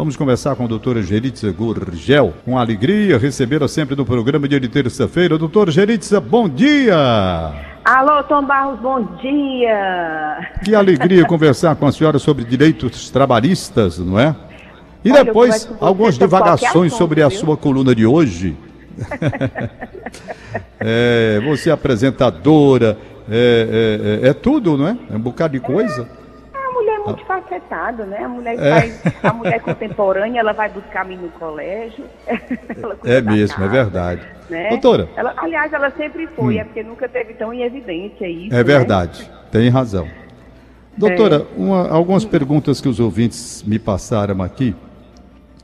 Vamos conversar com a doutora Geritza Gurgel. Com alegria, recebê-la sempre no programa de terça-feira. Doutora Geritza, bom dia! Alô, Tom Barros, bom dia! Que alegria conversar com a senhora sobre direitos trabalhistas, não é? E Olha, depois, algumas divagações sobre a sua coluna de hoje. é, você é apresentadora, é, é, é, tudo, não é? É um bocado de coisa. É, a mulher é multifacetada, né? A mulher, é. a mulher contemporânea, ela vai buscar mim no colégio. é mesmo, casa, é verdade. Né? Doutora. Ela, aliás, ela sempre foi, hum. é porque nunca teve tão em evidência isso. É né? verdade, né? tem razão. Doutora, é. uma, algumas perguntas que os ouvintes me passaram aqui.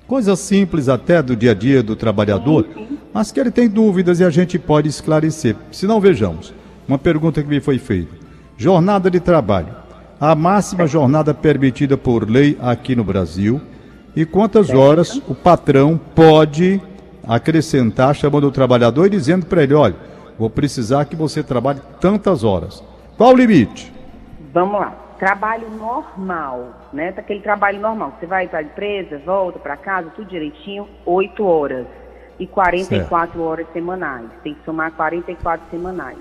Coisas simples até do dia a dia do trabalhador, sim, sim. mas que ele tem dúvidas e a gente pode esclarecer. Se não, vejamos. Uma pergunta que me foi feita. Jornada de trabalho. A máxima jornada permitida por lei aqui no Brasil e quantas horas o patrão pode acrescentar chamando o trabalhador e dizendo para ele, olha, vou precisar que você trabalhe tantas horas. Qual o limite? Vamos lá trabalho normal, né? Aquele trabalho normal. Você vai para a empresa, volta para casa, tudo direitinho, 8 horas. E 44 certo. horas semanais. Tem que somar 44 semanais.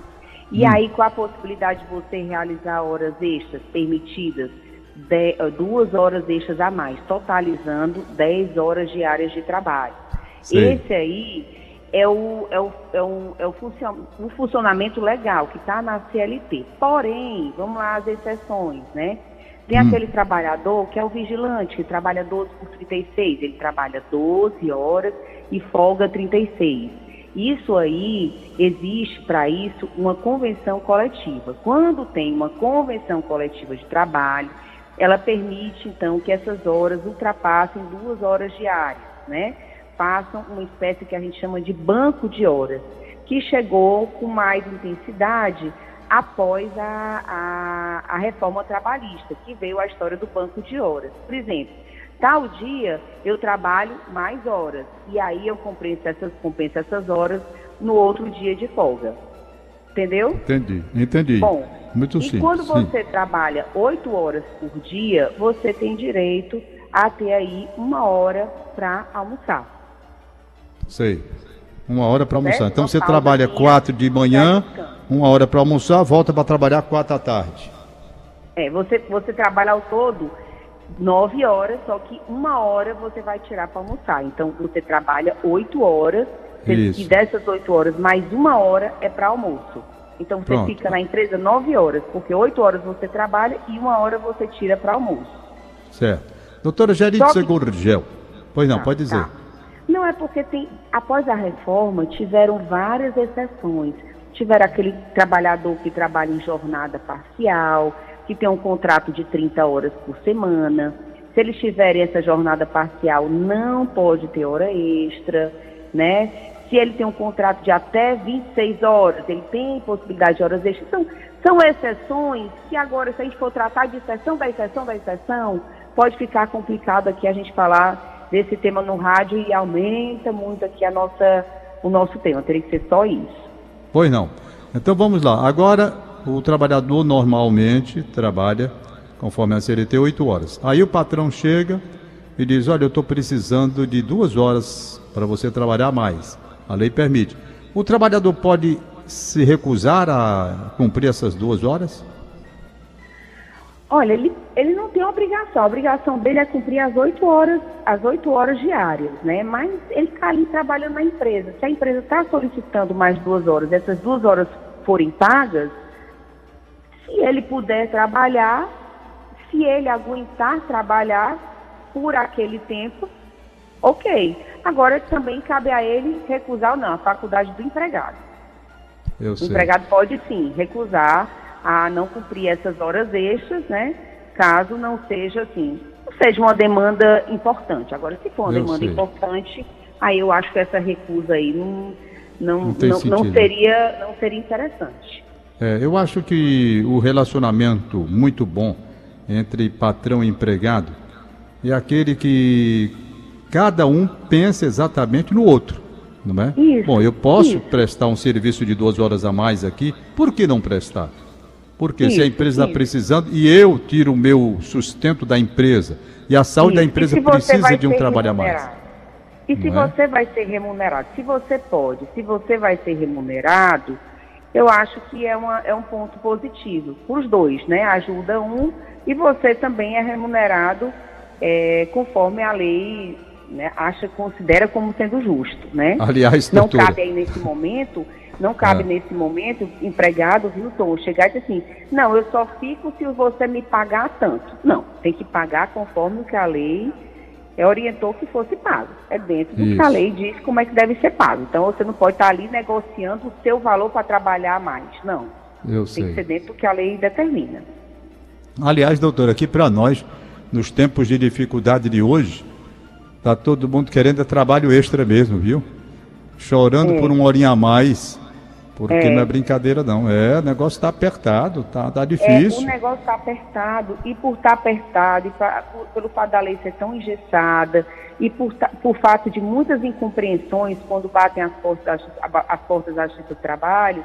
E hum. aí, com a possibilidade de você realizar horas extras permitidas, de, eh, duas horas extras a mais, totalizando 10 horas diárias de trabalho. Sim. Esse aí é o, é o, é o, é o, funcion, o funcionamento legal que está na CLT. Porém, vamos lá as exceções, né? Tem hum. aquele trabalhador que é o vigilante, que trabalha 12 por 36. Ele trabalha 12 horas e folga 36. Isso aí, existe para isso uma convenção coletiva. Quando tem uma convenção coletiva de trabalho, ela permite, então, que essas horas ultrapassem duas horas diárias, né? façam uma espécie que a gente chama de banco de horas, que chegou com mais intensidade após a, a, a reforma trabalhista, que veio a história do banco de horas. Por exemplo, tal dia eu trabalho mais horas, e aí eu compenso essas, compenso essas horas no outro dia de folga. Entendeu? Entendi, entendi. Bom, Muito e simples, quando você sim. trabalha oito horas por dia, você tem direito a ter aí uma hora para almoçar. Sei. Uma hora para almoçar. Então você trabalha quatro de manhã, uma hora para almoçar, volta para trabalhar quatro à tarde. É, você, você trabalha ao todo nove horas, só que uma hora você vai tirar para almoçar. Então você trabalha oito horas, e dessas oito horas, mais uma hora é para almoço. Então você Pronto. fica na empresa nove horas, porque oito horas você trabalha e uma hora você tira para almoço. Certo. Doutora Gerite Segurgel. Pois não, tá, pode dizer. Tá. Não é porque tem, após a reforma tiveram várias exceções. Tiveram aquele trabalhador que trabalha em jornada parcial, que tem um contrato de 30 horas por semana. Se eles tiverem essa jornada parcial, não pode ter hora extra, né? Se ele tem um contrato de até 26 horas, ele tem possibilidade de horas extras. São, são exceções que agora, se a gente for tratar de exceção da exceção da exceção, pode ficar complicado aqui a gente falar desse tema no rádio e aumenta muito aqui a nossa, o nosso tema. Teria que ser só isso. Pois não. Então vamos lá. Agora, o trabalhador normalmente trabalha conforme a CLT 8 horas. Aí o patrão chega e diz: Olha, eu estou precisando de duas horas para você trabalhar mais. A lei permite. O trabalhador pode se recusar a cumprir essas duas horas? Olha, ele, ele não tem obrigação. A obrigação dele é cumprir as oito horas, as oito horas diárias, né? Mas ele está ali trabalhando na empresa. Se a empresa está solicitando mais duas horas, essas duas horas forem pagas, se ele puder trabalhar, se ele aguentar trabalhar por aquele tempo, ok. Agora também cabe a ele recusar ou não, a faculdade do empregado. Eu o sei. empregado pode sim recusar a não cumprir essas horas extras, né? Caso não seja assim, não seja uma demanda importante. Agora, se for uma eu demanda sei. importante, aí eu acho que essa recusa aí não, não, não, não, não seria, não seria interessante. É, eu acho que o relacionamento muito bom entre patrão e empregado é aquele que cada um pensa exatamente no outro, não é? Isso, Bom, eu posso isso. prestar um serviço de duas horas a mais aqui, por que não prestar? Porque isso, se a empresa está precisando e eu tiro o meu sustento da empresa e a saúde da empresa precisa de um trabalho a mais. E se é? você vai ser remunerado? Se você pode, se você vai ser remunerado, eu acho que é, uma, é um ponto positivo para os dois, né? Ajuda um e você também é remunerado é, conforme a lei né, acha, considera como sendo justo, né? Aliás, não cabe aí nesse momento, não cabe é. nesse momento empregado, viu, Tom, chegar e dizer assim, não, eu só fico se você me pagar tanto. Não, tem que pagar conforme o que a lei é, orientou que fosse pago. É dentro do Isso. que a lei diz como é que deve ser pago. Então você não pode estar ali negociando o seu valor para trabalhar mais. Não. Eu Tem sei. que ser dentro do que a lei determina. Aliás, doutor, aqui para nós, nos tempos de dificuldade de hoje, tá todo mundo querendo trabalho extra mesmo, viu? Chorando é. por uma horinha a mais. Porque é. não é brincadeira, não. É, o negócio está apertado, tá, tá difícil. É, o negócio está apertado, e por estar tá apertado, e pra, por, pelo fato da lei ser tão engessada, e por, por fato de muitas incompreensões quando batem as portas, as portas da Justiça do Trabalho,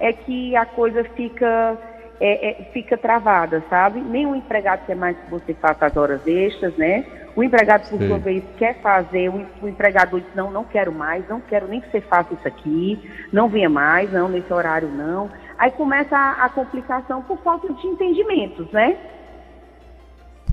é que a coisa fica, é, é, fica travada, sabe? Nenhum empregado quer mais que você faça as horas extras, né? O empregado, por Sim. sua vez, quer fazer, o, o empregador diz, não, não quero mais, não quero nem que você faça isso aqui, não venha mais, não, nesse horário não. Aí começa a, a complicação por falta de entendimentos, né?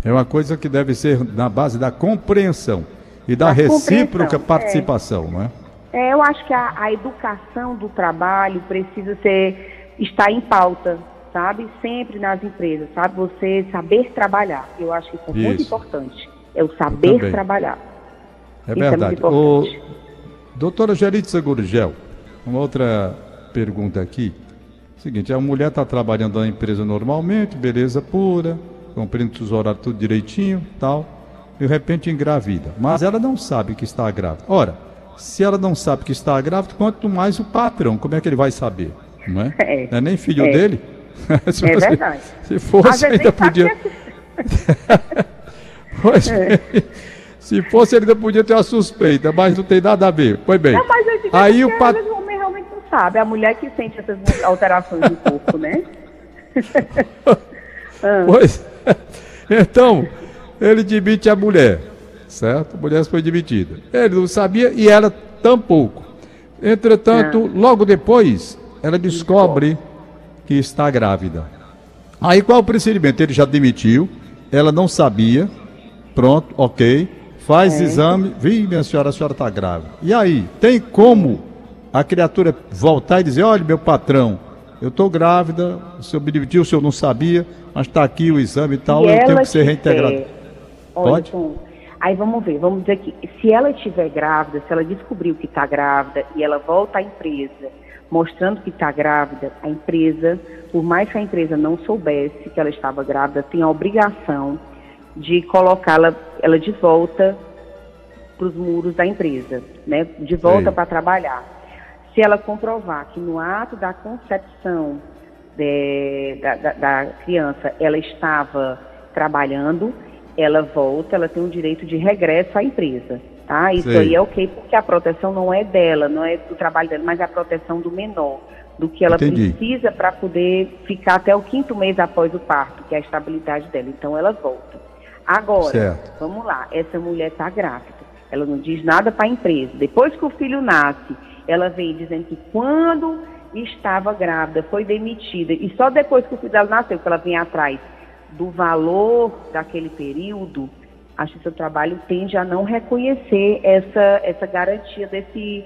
É uma coisa que deve ser na base da compreensão e da, da recíproca é. participação, é. não é? É, eu acho que a, a, educação do trabalho precisa ser estar em pauta, sabe? Sempre nas empresas, sabe? Você saber trabalhar. Eu acho que isso é isso. muito importante. É o saber trabalhar. É Isso verdade. É o... Doutora Geritza Gurgel, uma outra pergunta aqui. Seguinte, a mulher está trabalhando na empresa normalmente, beleza pura, cumprindo os horários tudo direitinho, tal, e de repente engravida. Mas ela não sabe que está grávida. Ora, se ela não sabe que está grávida, quanto mais o patrão, como é que ele vai saber? Não é? é não é nem filho é. dele? se é verdade. Se fosse, ainda podia. Pois é. Se fosse, ele ainda podia ter uma suspeita, mas não tem nada a ver. Pois bem. Não, mas eu aí o pat... o homem realmente não sabe. A mulher que sente essas alterações do corpo, né? pois. Então, ele demite a mulher, certo? A mulher foi demitida. Ele não sabia e ela tampouco. Entretanto, ah. logo depois, ela descobre que está grávida. Aí qual o procedimento? Ele já demitiu, ela não sabia, Pronto, ok. Faz exame. Vi, minha senhora, a senhora está grávida. E aí, tem como a criatura voltar e dizer: olha, meu patrão, eu estou grávida, o senhor me demitiu, o senhor não sabia, mas está aqui o exame e tal, e eu tenho que ser reintegrado. Pode? aí vamos ver, vamos dizer que se ela estiver grávida, se ela descobriu que está grávida e ela volta à empresa mostrando que está grávida, a empresa, por mais que a empresa não soubesse que ela estava grávida, tem a obrigação de colocá-la ela de volta para os muros da empresa, né? de volta para trabalhar. Se ela comprovar que no ato da concepção de, da, da, da, criança ela estava trabalhando, ela volta, ela tem um direito de regresso à empresa. Tá? Isso Sei. aí é ok, porque a proteção não é dela, não é do trabalho dela, mas é a proteção do menor, do que ela Entendi. precisa para poder ficar até o quinto mês após o parto, que é a estabilidade dela. Então ela volta. Agora, certo. vamos lá, essa mulher está grávida. Ela não diz nada para a empresa. Depois que o filho nasce, ela vem dizendo que quando estava grávida, foi demitida. E só depois que o filho dela nasceu, que ela vem atrás do valor daquele período, a Justiça do Trabalho tende a não reconhecer essa, essa garantia desse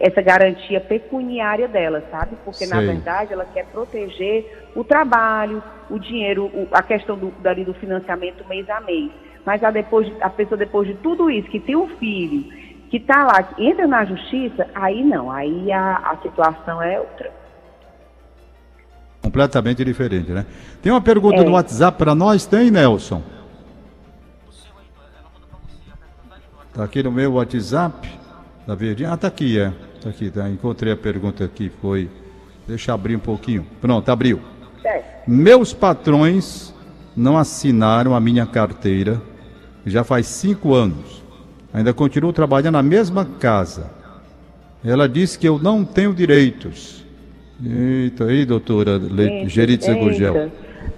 essa garantia pecuniária dela, sabe? Porque, Sei. na verdade, ela quer proteger o trabalho, o dinheiro, o, a questão do, dali do financiamento mês a mês. Mas a, depois, a pessoa, depois de tudo isso, que tem um filho, que está lá, que entra na justiça, aí não, aí a, a situação é outra. Completamente diferente, né? Tem uma pergunta é. no WhatsApp para nós? Tem, Nelson? Está aqui no meu WhatsApp. Da Verdinha? Ah, tá aqui, é. Tá aqui, tá. Encontrei a pergunta aqui, foi. Deixa eu abrir um pouquinho. Pronto, abriu. É. Meus patrões não assinaram a minha carteira já faz cinco anos. Ainda continuo trabalhando na mesma casa. Ela disse que eu não tenho direitos. Eita, aí, doutora Le... Geritza Gurgel.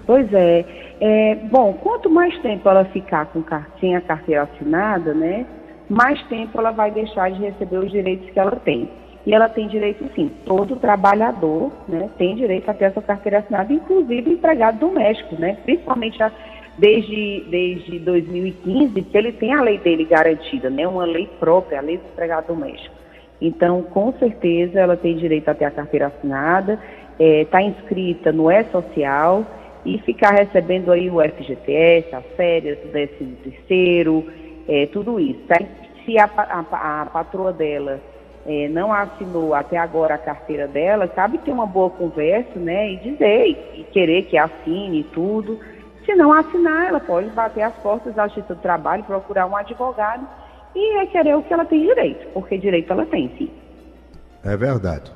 Pois é. é. Bom, quanto mais tempo ela ficar com sem a carteira assinada, né, mais tempo ela vai deixar de receber os direitos que ela tem. E ela tem direito, sim. Todo trabalhador né, tem direito a ter essa carteira assinada, inclusive empregado doméstico, né? Principalmente a, desde, desde 2015, que ele tem a lei dele garantida, né? Uma lei própria, a lei do empregado doméstico. Então, com certeza, ela tem direito a ter a carteira assinada, está é, inscrita no E-Social e ficar recebendo aí o FGTS, as férias, o décimo terceiro, é, tudo isso. Se a, a, a patroa dela é, não assinou até agora a carteira dela, cabe ter uma boa conversa, né, e dizer, e, querer que assine tudo. Se não assinar, ela pode bater as portas da Justiça do Trabalho, procurar um advogado e requerer o que ela tem direito, porque direito ela tem, sim. É verdade.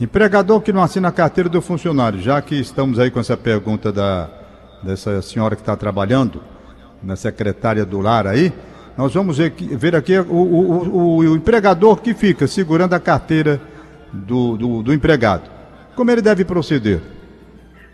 Empregador que não assina a carteira do funcionário, já que estamos aí com essa pergunta da, dessa senhora que está trabalhando, na secretária do lar aí, nós vamos ver, aqui o, o, o, o, empregador que fica segurando a carteira do, do, do empregado. Como ele deve proceder?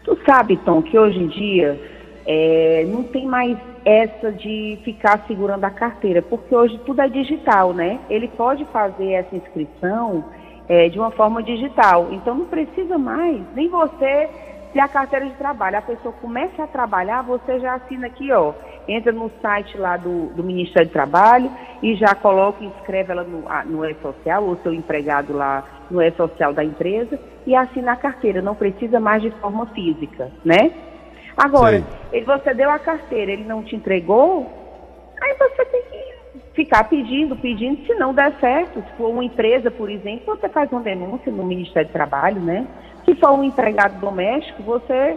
Tu sabe, Tom, que hoje em dia é, não tem mais essa de ficar segurando a carteira, porque hoje tudo é digital, né? Ele pode fazer essa inscrição é, de uma forma digital. Então não precisa mais, nem você ter a carteira de trabalho. A pessoa começa a trabalhar, você já assina aqui, ó entra no site lá do, do Ministério do Trabalho e já coloca, inscreve ela no, no E-Social, ou seu empregado lá no E-Social da empresa e assina a carteira, não precisa mais de forma física, né? Agora, ele, você deu a carteira, ele não te entregou, aí você tem que ficar pedindo, pedindo, se não der certo, se for uma empresa, por exemplo, você faz uma denúncia no Ministério do Trabalho, né? Se for um empregado doméstico, você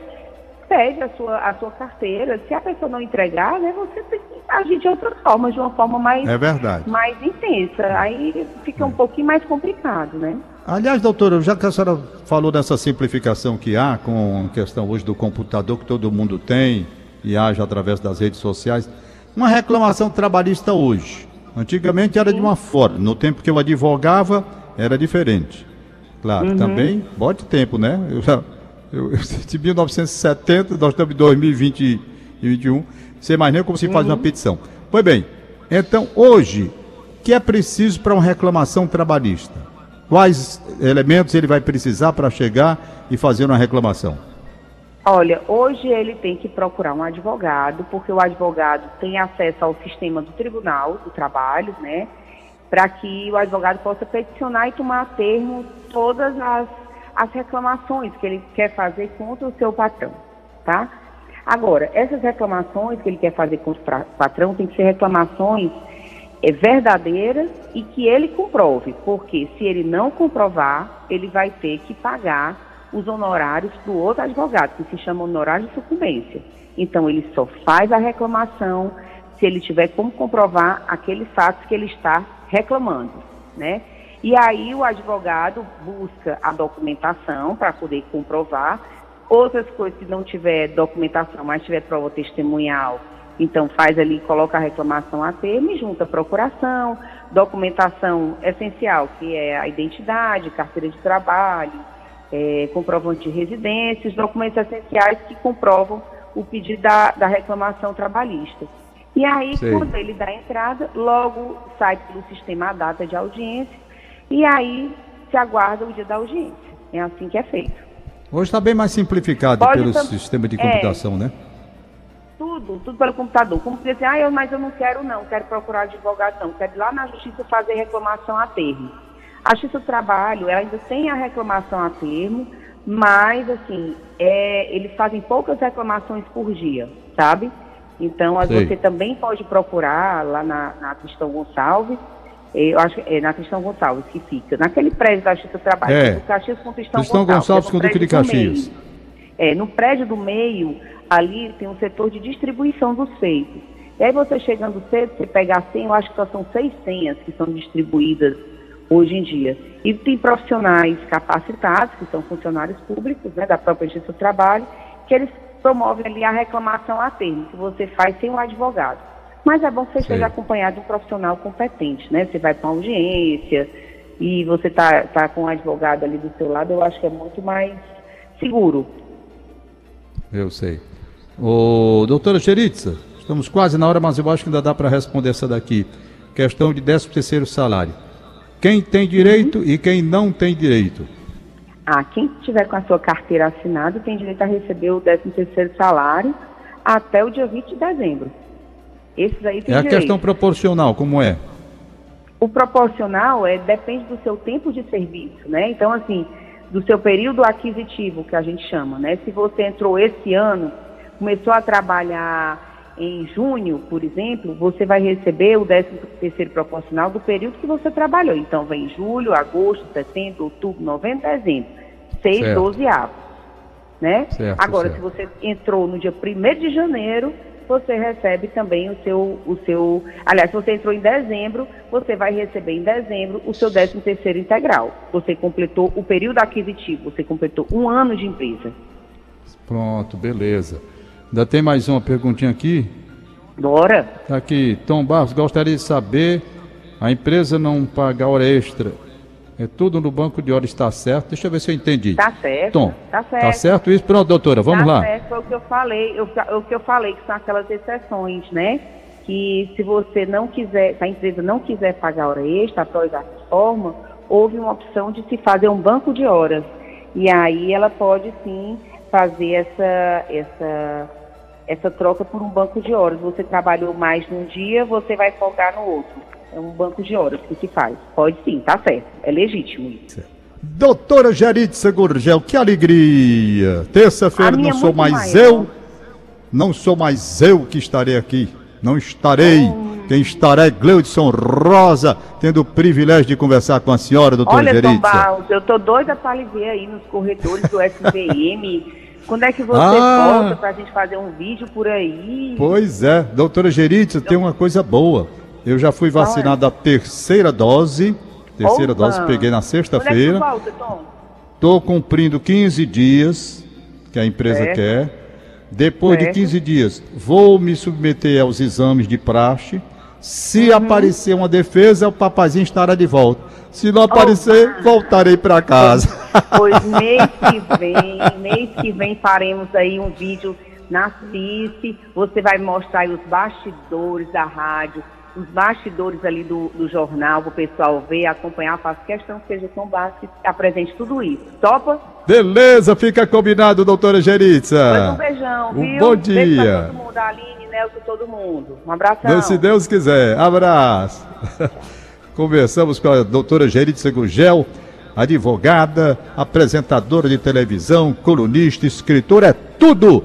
pede a sua, a sua carteira. Se a pessoa não entregar, né, você tem que agir de outra forma, de uma forma mais, é verdade. mais intensa. Aí fica um pouquinho mais complicado, né? Aliás, doutora, já que a senhora falou dessa simplificação que há com a questão hoje do computador que todo mundo tem e age através das redes sociais, uma reclamação trabalhista hoje. Antigamente era de uma forma, no tempo que eu advogava era diferente. Claro, uhum. também, bote tempo, né? Eu já eu, eu, de 1970, nós estamos em 2021, sem mais nem como se faz uhum. uma petição. Pois bem, então hoje, o que é preciso para uma reclamação trabalhista? Quais elementos ele vai precisar para chegar e fazer uma reclamação? Olha, hoje ele tem que procurar um advogado, porque o advogado tem acesso ao sistema do Tribunal do Trabalho, né? Para que o advogado possa peticionar e tomar a termo todas as as reclamações que ele quer fazer contra o seu patrão, tá? Agora, essas reclamações que ele quer fazer contra o patrão tem que ser reclamações é, verdadeiras e que ele comprove, porque se ele não comprovar, ele vai ter que pagar os honorários do outro advogado, que se chama honorário de sucumbência. Então, ele só faz a reclamação se ele tiver como comprovar aqueles fatos que ele está reclamando, né? E aí o advogado busca a documentação para poder comprovar. Outras coisas, se não tiver documentação, mas tiver prova testemunhal, então faz ali, coloca a reclamação a termo e junta a procuração, documentação essencial, que é a identidade, carteira de trabalho, é, comprovante de residência, os documentos essenciais que comprovam o pedido da, da reclamação trabalhista. E aí, quando ele dá a entrada, logo sai pelo sistema a data de audiência e aí se aguarda o dia da audiência. É assim que é feito. Hoje está bem mais simplificado Pode pelo sistema de computação, é, né? Tudo, tudo pelo computador. Como dizer assim, ah, eu, mas eu não quero não, quero procurar advogado não, quero ir lá na justiça fazer reclamação a termo. A Justiça do Trabalho, ela ainda tem a reclamação a termo, mas assim, é, eles fazem poucas reclamações por dia, sabe? Então, Sei. você também pode procurar lá na, na Cristão Gonçalves, eu acho é na Cristão Gonçalves que fica, naquele prédio da Justiça do Trabalho, é. do Caxias com Cristão, Cristão Gonçalves. Gonçalves é com Duque de Caxias. É, no prédio do meio, ali tem um setor de distribuição dos feitos. E aí você chegando cedo, você pega a senha, eu acho que só são seis senhas que são distribuídas hoje em dia. E tem profissionais capacitados, que são funcionários públicos, né, da própria Justiça do Trabalho, que eles promovem ali a reclamação a termo, que você faz sem um advogado. Mas é bom que você Sim. esteja acompanhado de um profissional competente, né? Você vai para uma audiência, e você tá, tá com um advogado ali do seu lado, eu acho que é muito mais seguro. Eu sei. Ô, doutora Cheritza, estamos quase na hora, mas eu acho que ainda dá para responder essa daqui. Questão de 13 terceiro salário. Quem tem direito uhum. e quem não tem direito? Ah, quem tiver com a sua carteira assinada tem direito a receber o 13 terceiro salário até o dia 20 de dezembro. Esses aí tem É a questão proporcional, como é? O proporcional é depende do seu tempo de serviço, né? Então, assim, do seu período aquisitivo, que a gente chama, né? Se você entrou esse ano, começou a trabalhar em junho, por exemplo, você vai receber o 13 terceiro proporcional do período que você trabalhou. Então, vem julho, agosto, setembro, outubro, novembro, dezembro. Seis, doze avos, né? Certo, Agora, certo. se você entrou no dia 1 de janeiro, você recebe também o seu, o seu. Aliás, se você entrou em dezembro, você vai receber em dezembro o seu 13 terceiro integral. Você completou o período aquisitivo, você completou um ano de empresa. Pronto, beleza. Ainda tem mais uma perguntinha aqui? Bora. Tá aqui, Tom Barros, gostaria de saber, a empresa não paga hora extra é tudo no banco de horas está certo. Deixa eu ver se eu entendi. Tá certo. Tom, tá certo. Tá certo isso? Pronto, doutora, vamos tá lá. Certo, foi o que eu falei, eu, o que eu falei, que são aquelas exceções, né? Que se você não quiser, se a empresa não quiser pagar hora extra após a forma, houve uma opção de se fazer um banco de horas. E aí ela pode sim fazer essa, essa, essa troca por um banco de horas. Você trabalhou mais num dia, você vai folgar no outro. É um banco de horas que se faz. Pode sim, tá certo. É legítimo isso. Doutora Geritza Gurgel, que alegria! Terça-feira não sou mais eu, não sou mais eu que estarei aqui. Não estarei. Oh. Quem estará é Gleudson Rosa, tendo o privilégio de conversar com a senhora, doutora Olha, Geritza. Olha, Barros, eu tô doida para lhe ver aí nos corredores do SVM. Quando é que você ah. volta para a gente fazer um vídeo por aí? Pois é, doutora Geritza, tem uma coisa boa. Eu já fui vacinado a terceira dose. Terceira Opa. dose peguei na sexta-feira. Estou cumprindo 15 dias que a empresa certo. quer. Depois certo. de 15 dias, vou me submeter aos exames de praxe. Se uhum. aparecer uma defesa, o papazinho estará de volta. Se não aparecer, Opa. voltarei para casa. Pois mês que vem, mês que vem faremos aí um vídeo na CIS. Você vai mostrar os bastidores da rádio, os bastidores ali do, do jornal, para o pessoal ver, acompanhar, faço questão que seja tão básico apresente tudo isso. Topa? Beleza, fica combinado, doutora Geritza. um beijão, um viu? Bom dia. Todo mundo, Aline, Nelson, todo mundo. Um abração. Se Deus quiser. Abraço. Conversamos com a doutora Geritza Gugel, advogada, apresentadora de televisão, colunista, escritora, é tudo